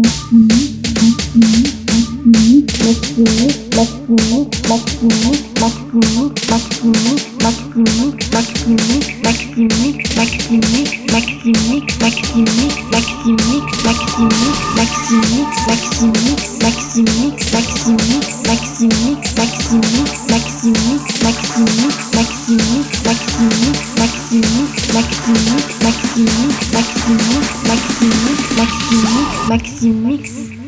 Bak bunu, bak bunu, bak bunu, bak bunu, bak bunu, bak bunu, Maximix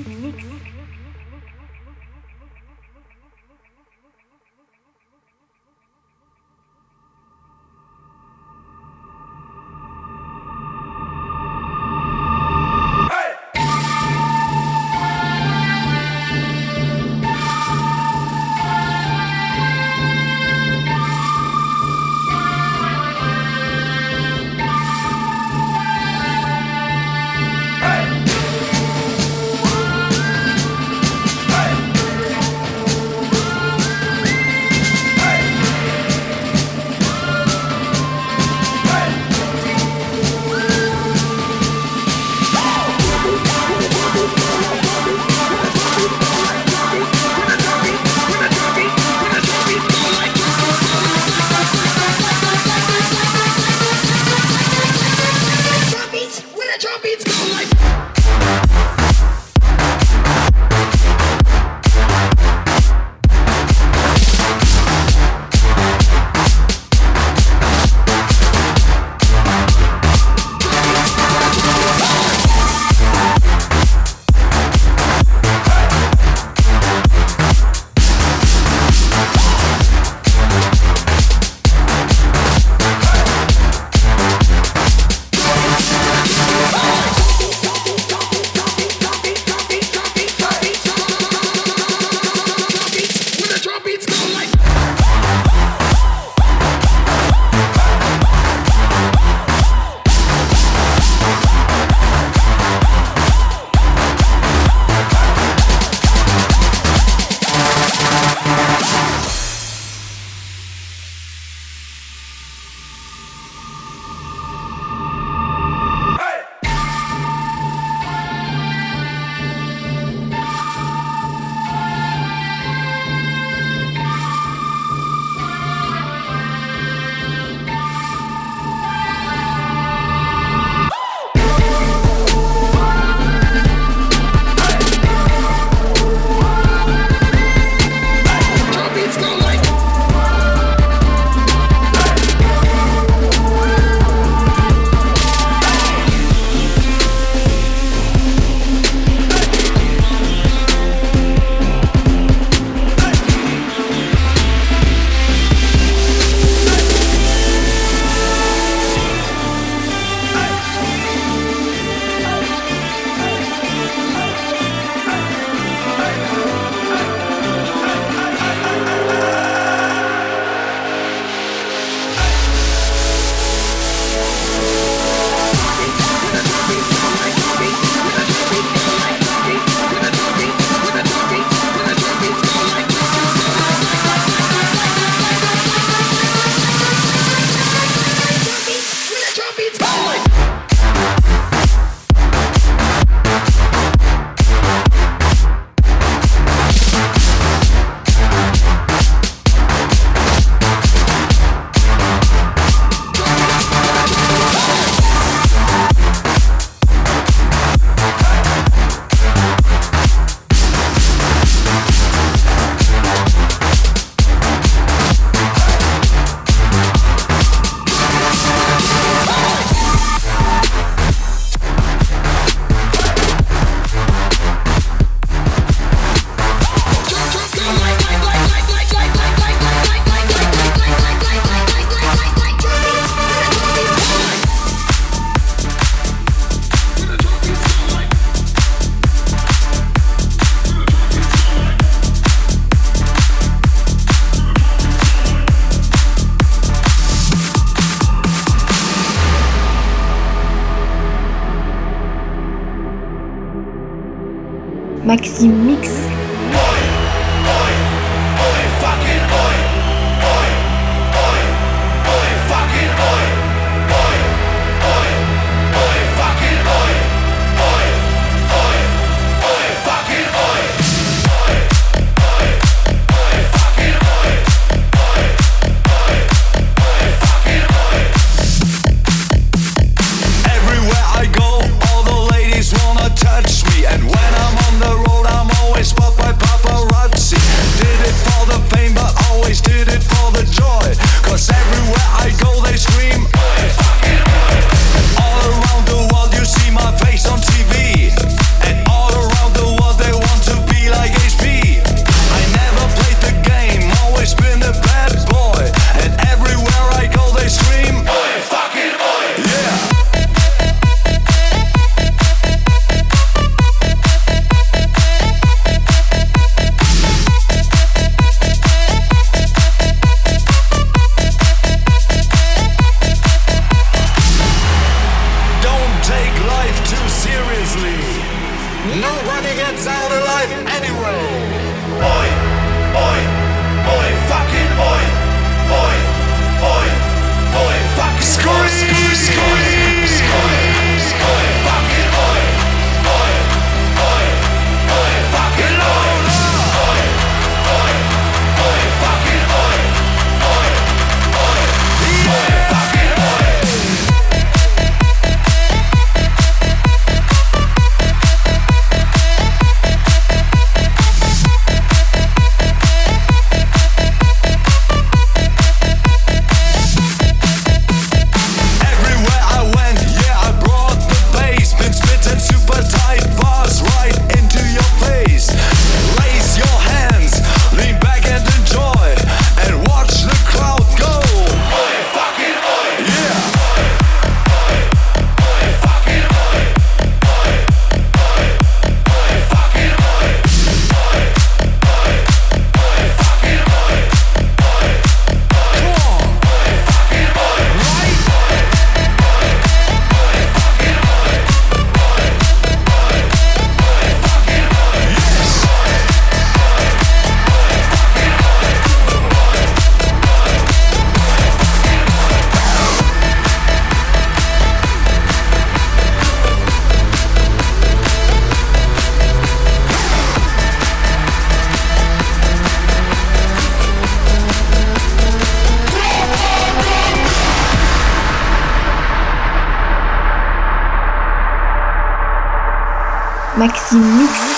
你。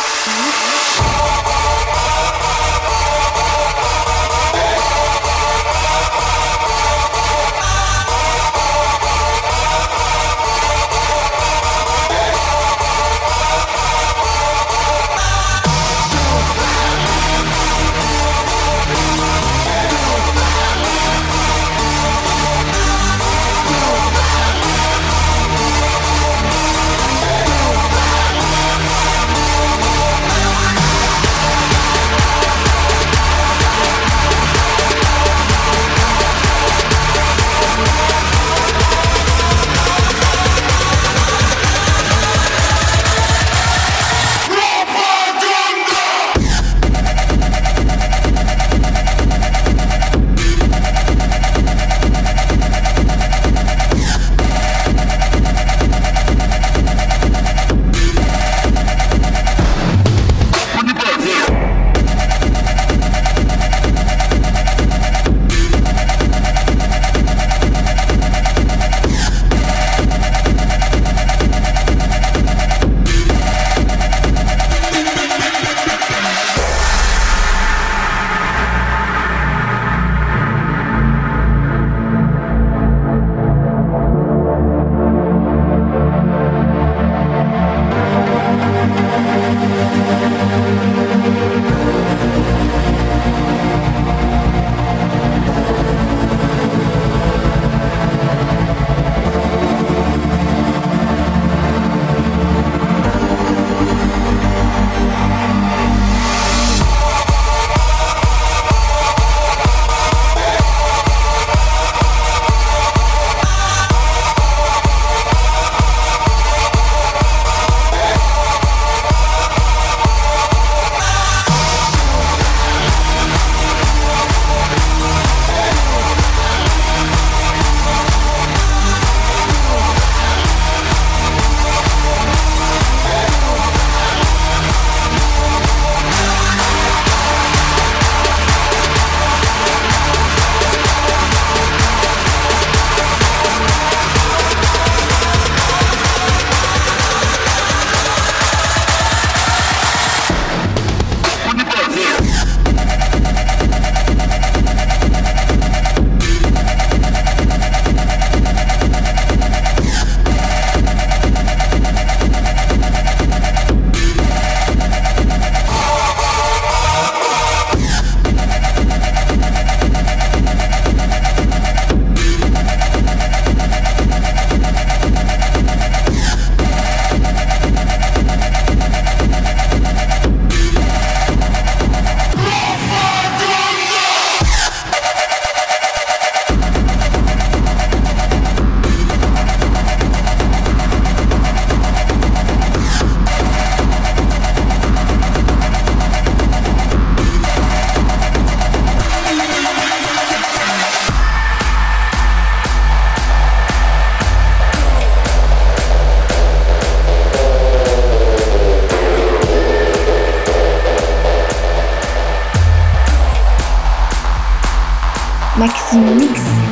Maxime Mix.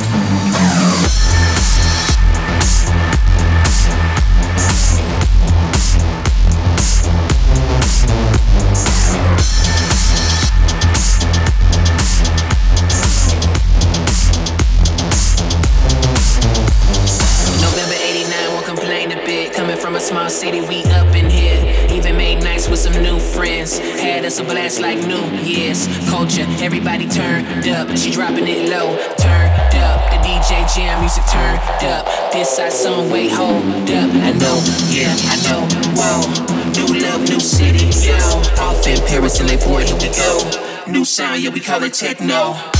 small city, we up in here. Even made nights with some new friends. Had us a blast like New Year's. Culture, everybody turned up. She dropping it Southside some wait, hold up. I know, yeah, I know, whoa. New love, new city, yo. Off in Paris and they boy, here we go. New sound, yeah, we call it techno.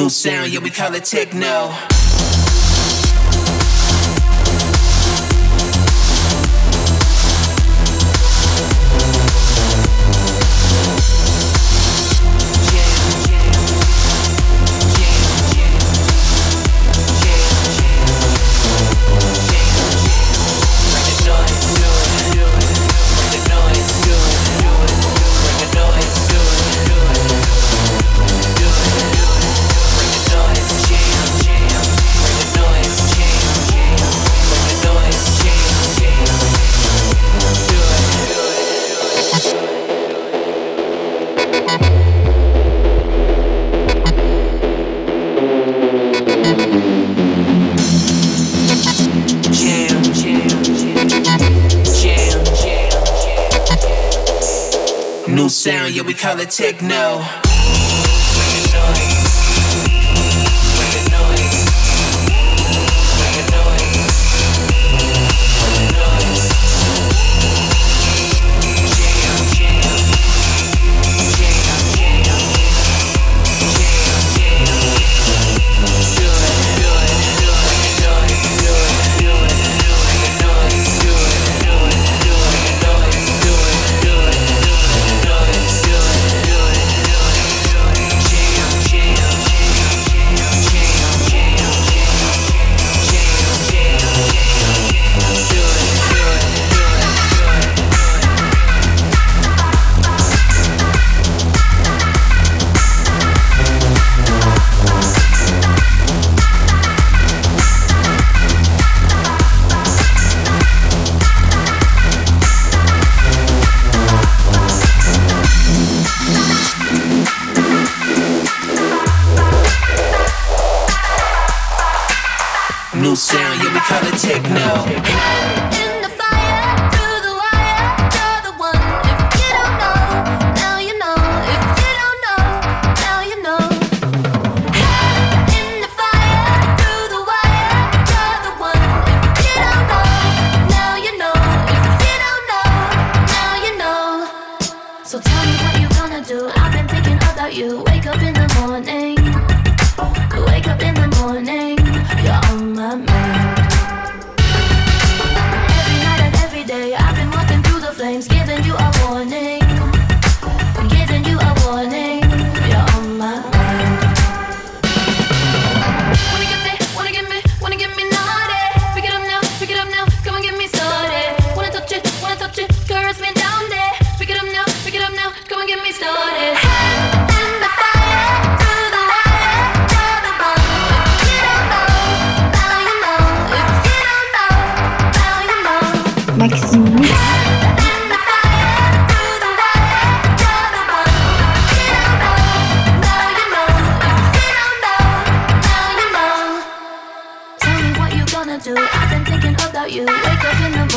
new sound, yeah, we call it techno. we call it techno.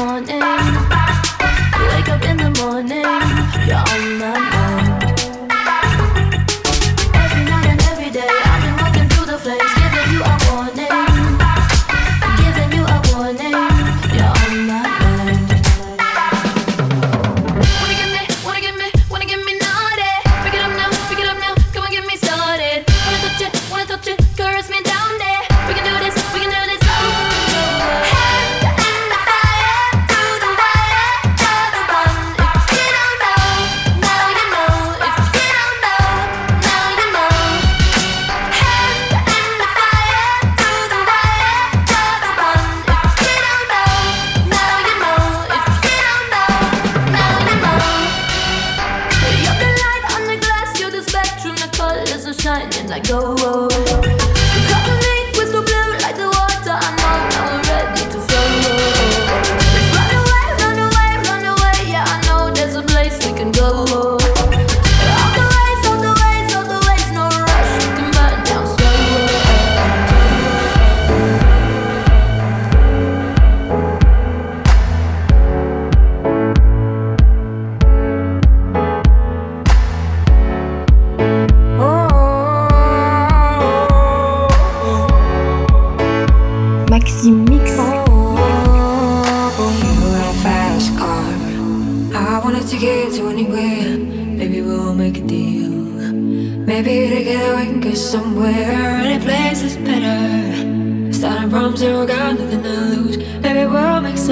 on and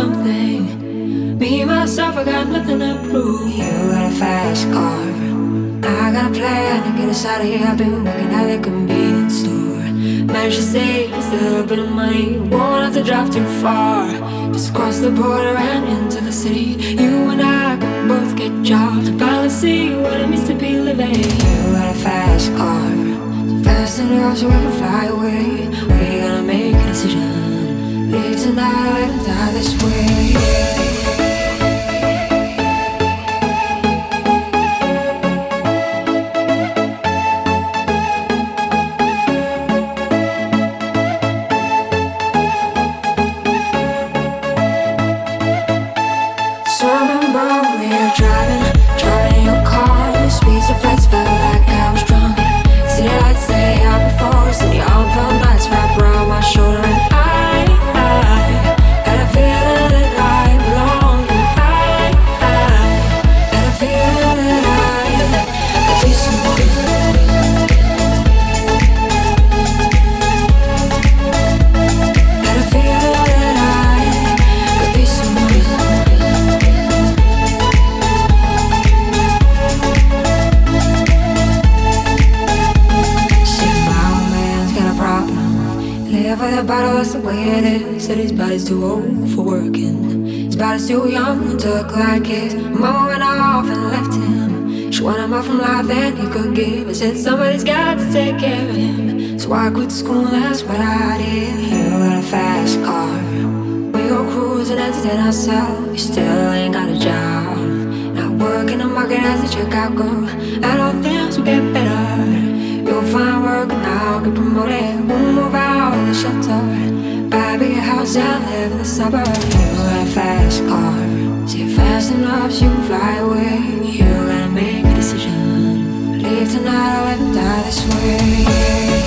something. Me, myself, I got nothing to prove. You got a fast car. I got a plan to get us out of here. I've been working at the convenience store. Managed to save just a little bit of money. Won't have to drive too far. Just cross the border and into the city. You and I can both get jobs. Finally see what it means to be living. You got a fast car. Fast enough so I can fly away. We Live tonight and die this way. School gonna what I did. You got a fast car. We go cruising, entertain ourselves. You still ain't got a job. Not working the market as a checkout girl. And all things will get better. You'll find work and I'll get promoted. We'll move out of the shelter. Buy a bigger house and live in the suburbs. You got a fast car. See, fast enough, so you can fly away. You gotta make a decision. Leave tonight or let die this way.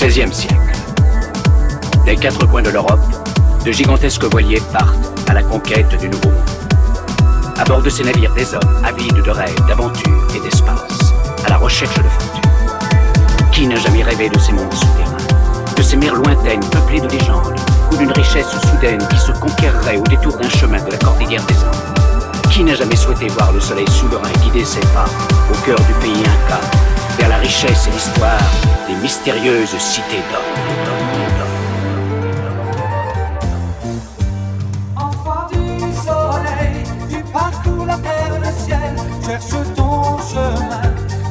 XVIe siècle. Des quatre coins de l'Europe, de gigantesques voiliers partent à la conquête du Nouveau Monde. À bord de ces navires, des hommes avides de rêves, d'aventures et d'espace, à la recherche de fortune. Qui n'a jamais rêvé de ces mondes souterrains, de ces mers lointaines peuplées de légendes, ou d'une richesse soudaine qui se conquerrait au détour d'un chemin de la cordillère des Andes? Qui n'a jamais souhaité voir le soleil souverain guider ses pas au cœur du pays Inca, la richesse et l'histoire des mystérieuses cités d'or. Enfant du soleil, tu parcours la terre le ciel, cherche ton chemin,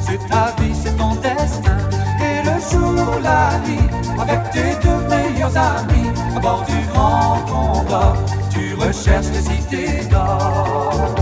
c'est ta vie, c'est ton destin. Et le jour, la nuit, avec tes deux meilleurs amis, à bord du grand combat, tu recherches les cités d'or.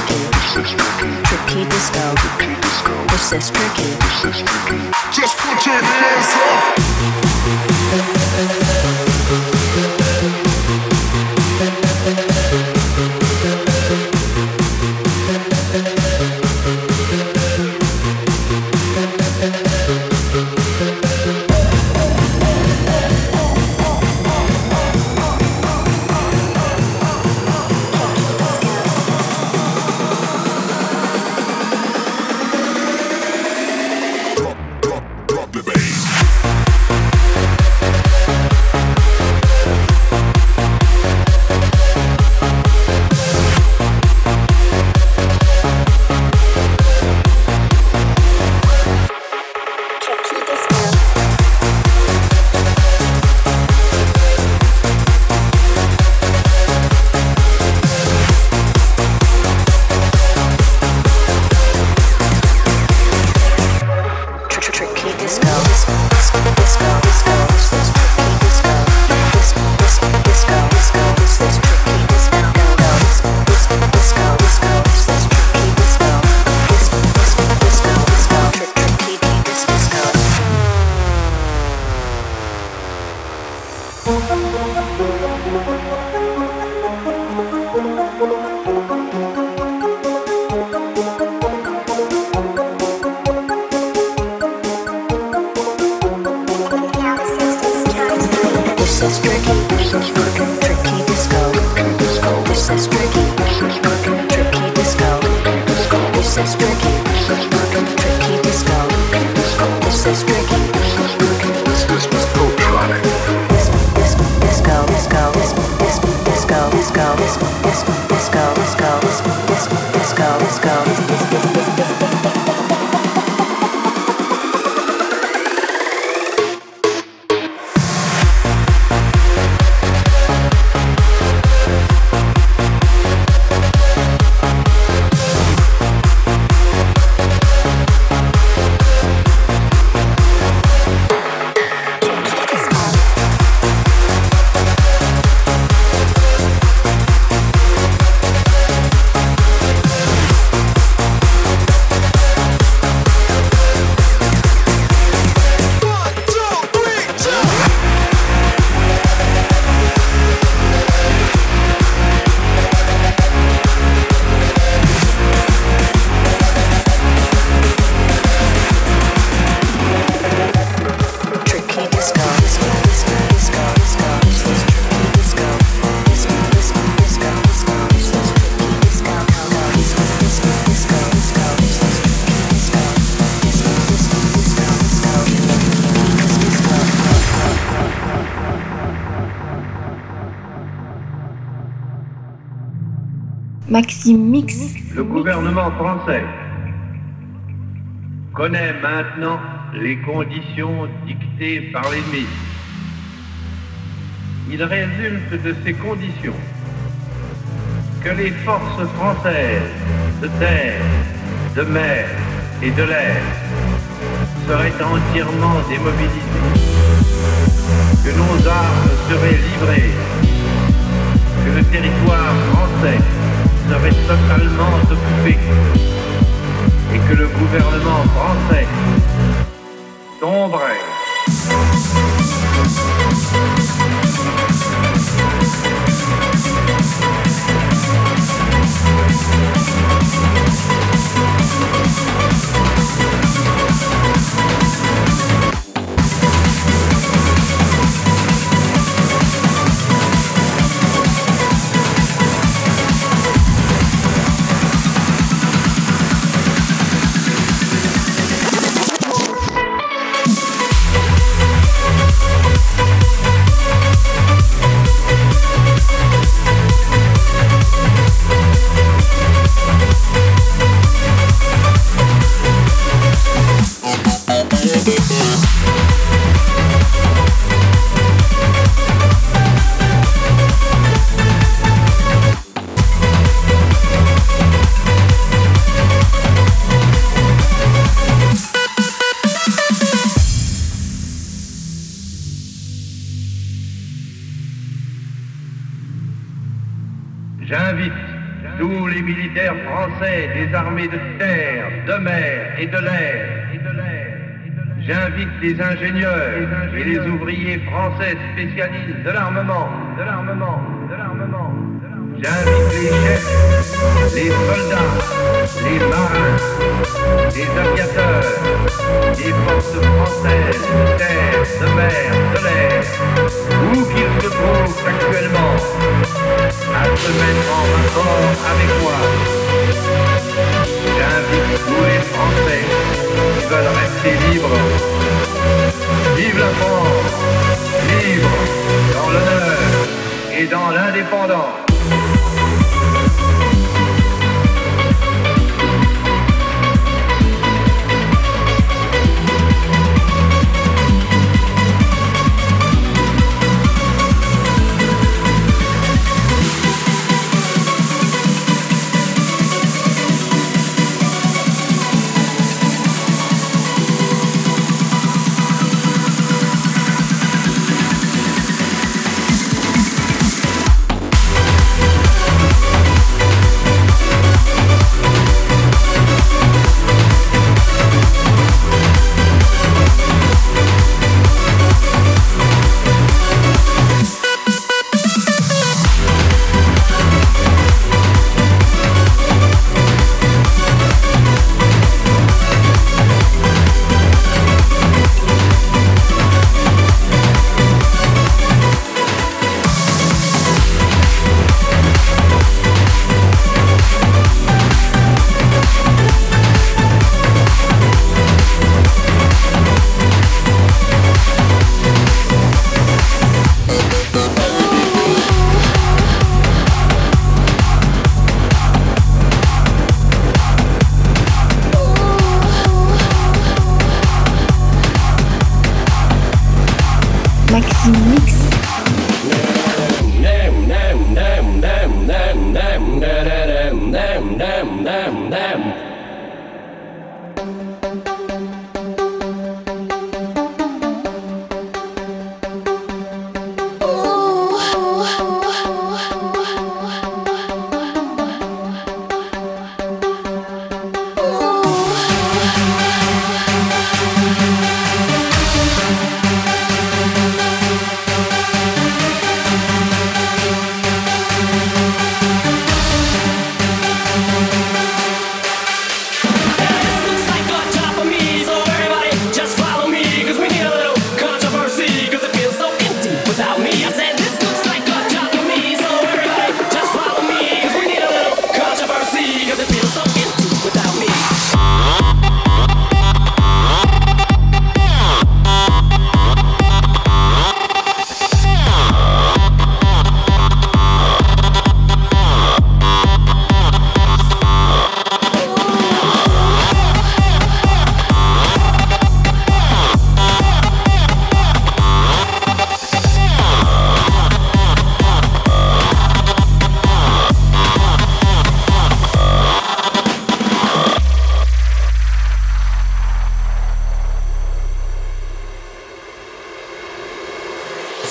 Tricky. Tricky disco. Disco. This is tricky. Just put your hands Maxime Mix. Le gouvernement français connaît maintenant les conditions dictées par l'ennemi. Il résulte de ces conditions que les forces françaises de terre, de mer et de l'air seraient entièrement démobilisées, que nos armes seraient livrées, que le territoire français seraient totalement occupé et que le gouvernement français tomberait. J'invite tous les militaires français des armées de terre, de mer et de l'air. J'invite les ingénieurs et les ouvriers français spécialistes de l'armement, de l'armement, de l'armement. J'invite les chefs, les soldats, les marins, les aviateurs, les forces françaises de terre, de mer, de l'air, où qu'ils se trouvent actuellement, à se mettre en rapport avec moi. J'invite tous les Français qui veulent rester libres. Vive la France, libre dans l'honneur et dans l'indépendance.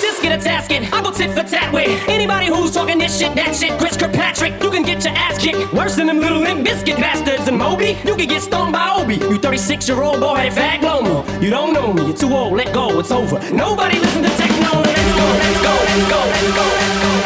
Just get a tasking. I go tit for tat with anybody who's talking this shit, that shit. Chris Kirkpatrick, you can get your ass kicked worse than them little Limp Bizkit bastards. And Moby, you can get stoned by Obie. You 36 year old boy headed fag lomo. You don't know me. You're too old. Let go. It's over. Nobody listen to techno. Let's go. Let's go. Let's go. Let's go. Let's go. Let's go.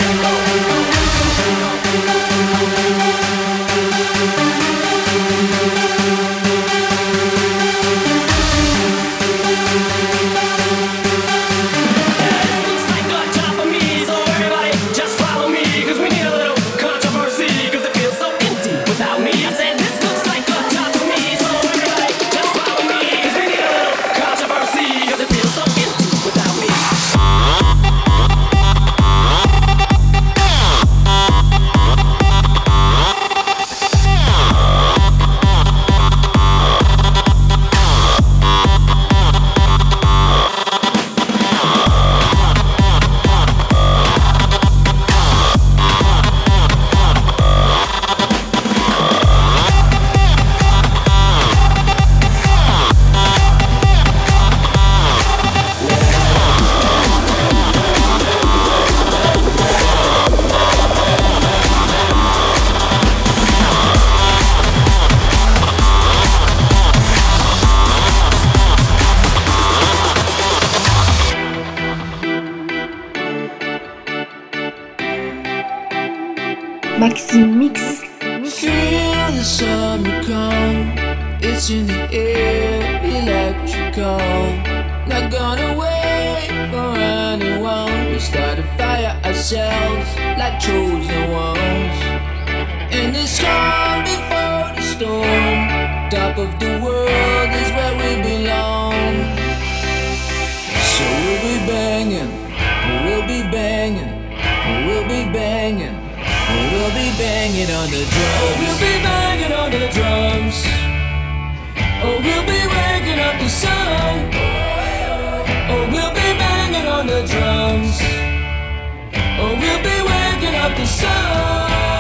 Top of the world is where we belong. So we'll be banging, we'll be banging, we'll be banging. We'll be banging on the drums. We'll be banging on the drums. Oh, we'll be waking up the sun. Oh, we'll be banging on the drums. Oh, we'll be waking up the sun.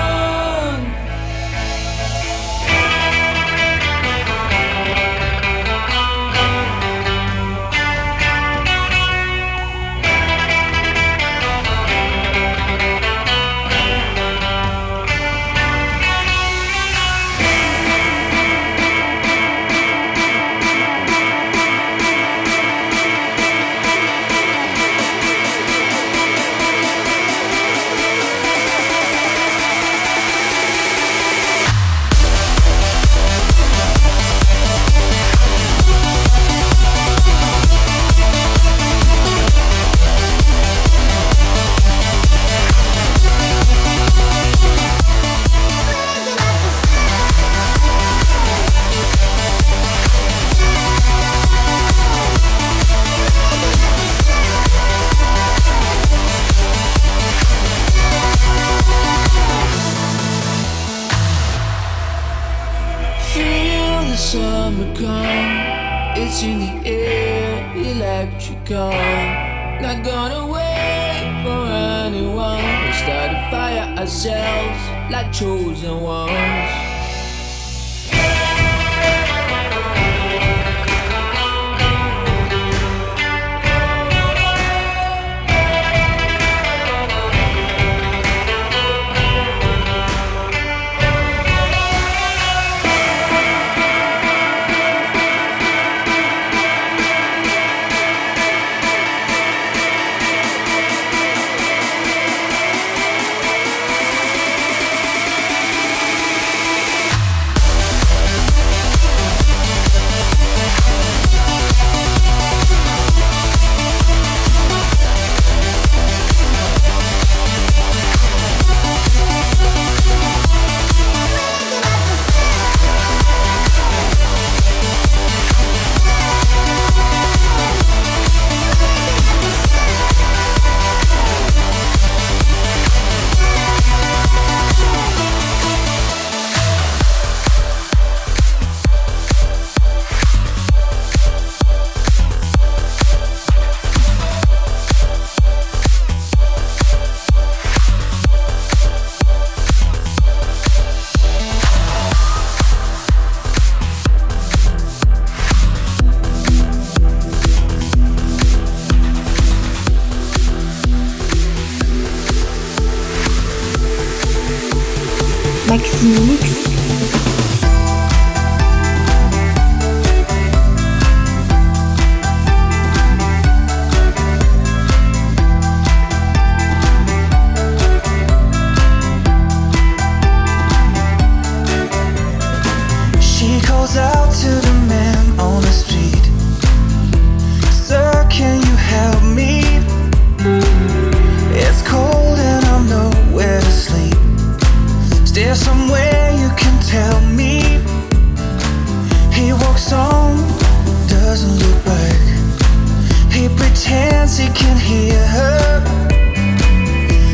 Pretends he can hear her.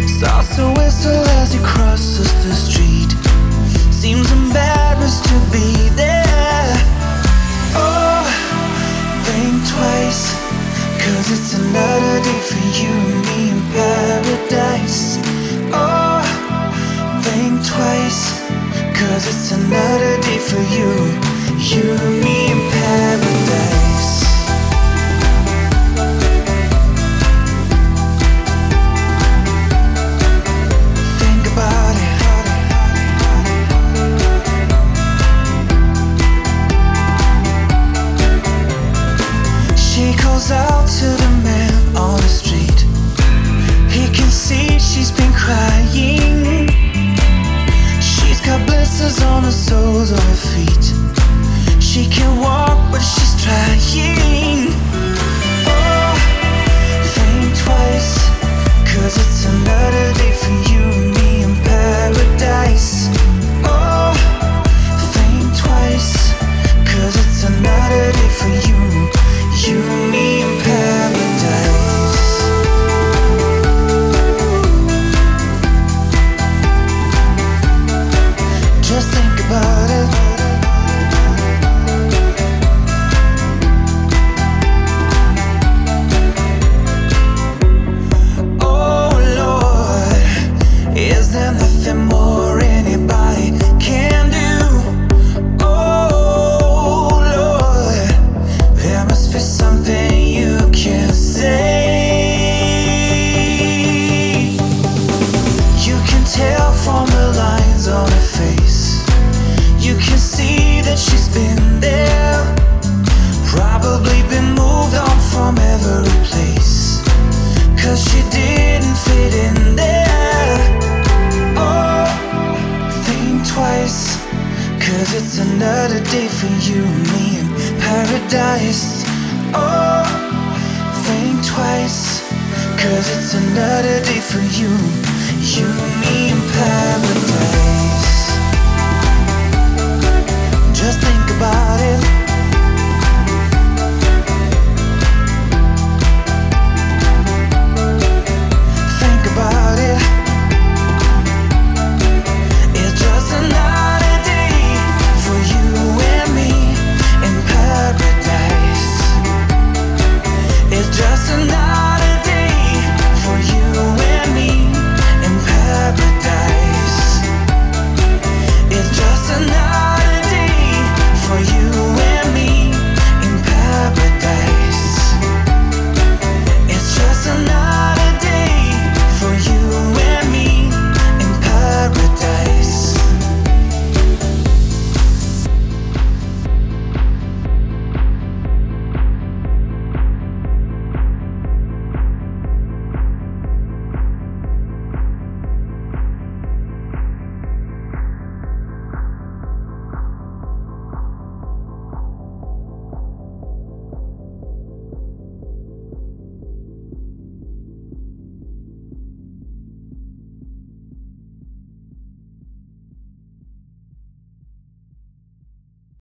Starts to whistle as he crosses the street. Seems embarrassed to be there. Oh, think twice. Cause it's another day for you and me in paradise. Oh, think twice. Cause it's another day for you. You and me in paradise. blisters on the soles of her feet. She can walk, but she's trying.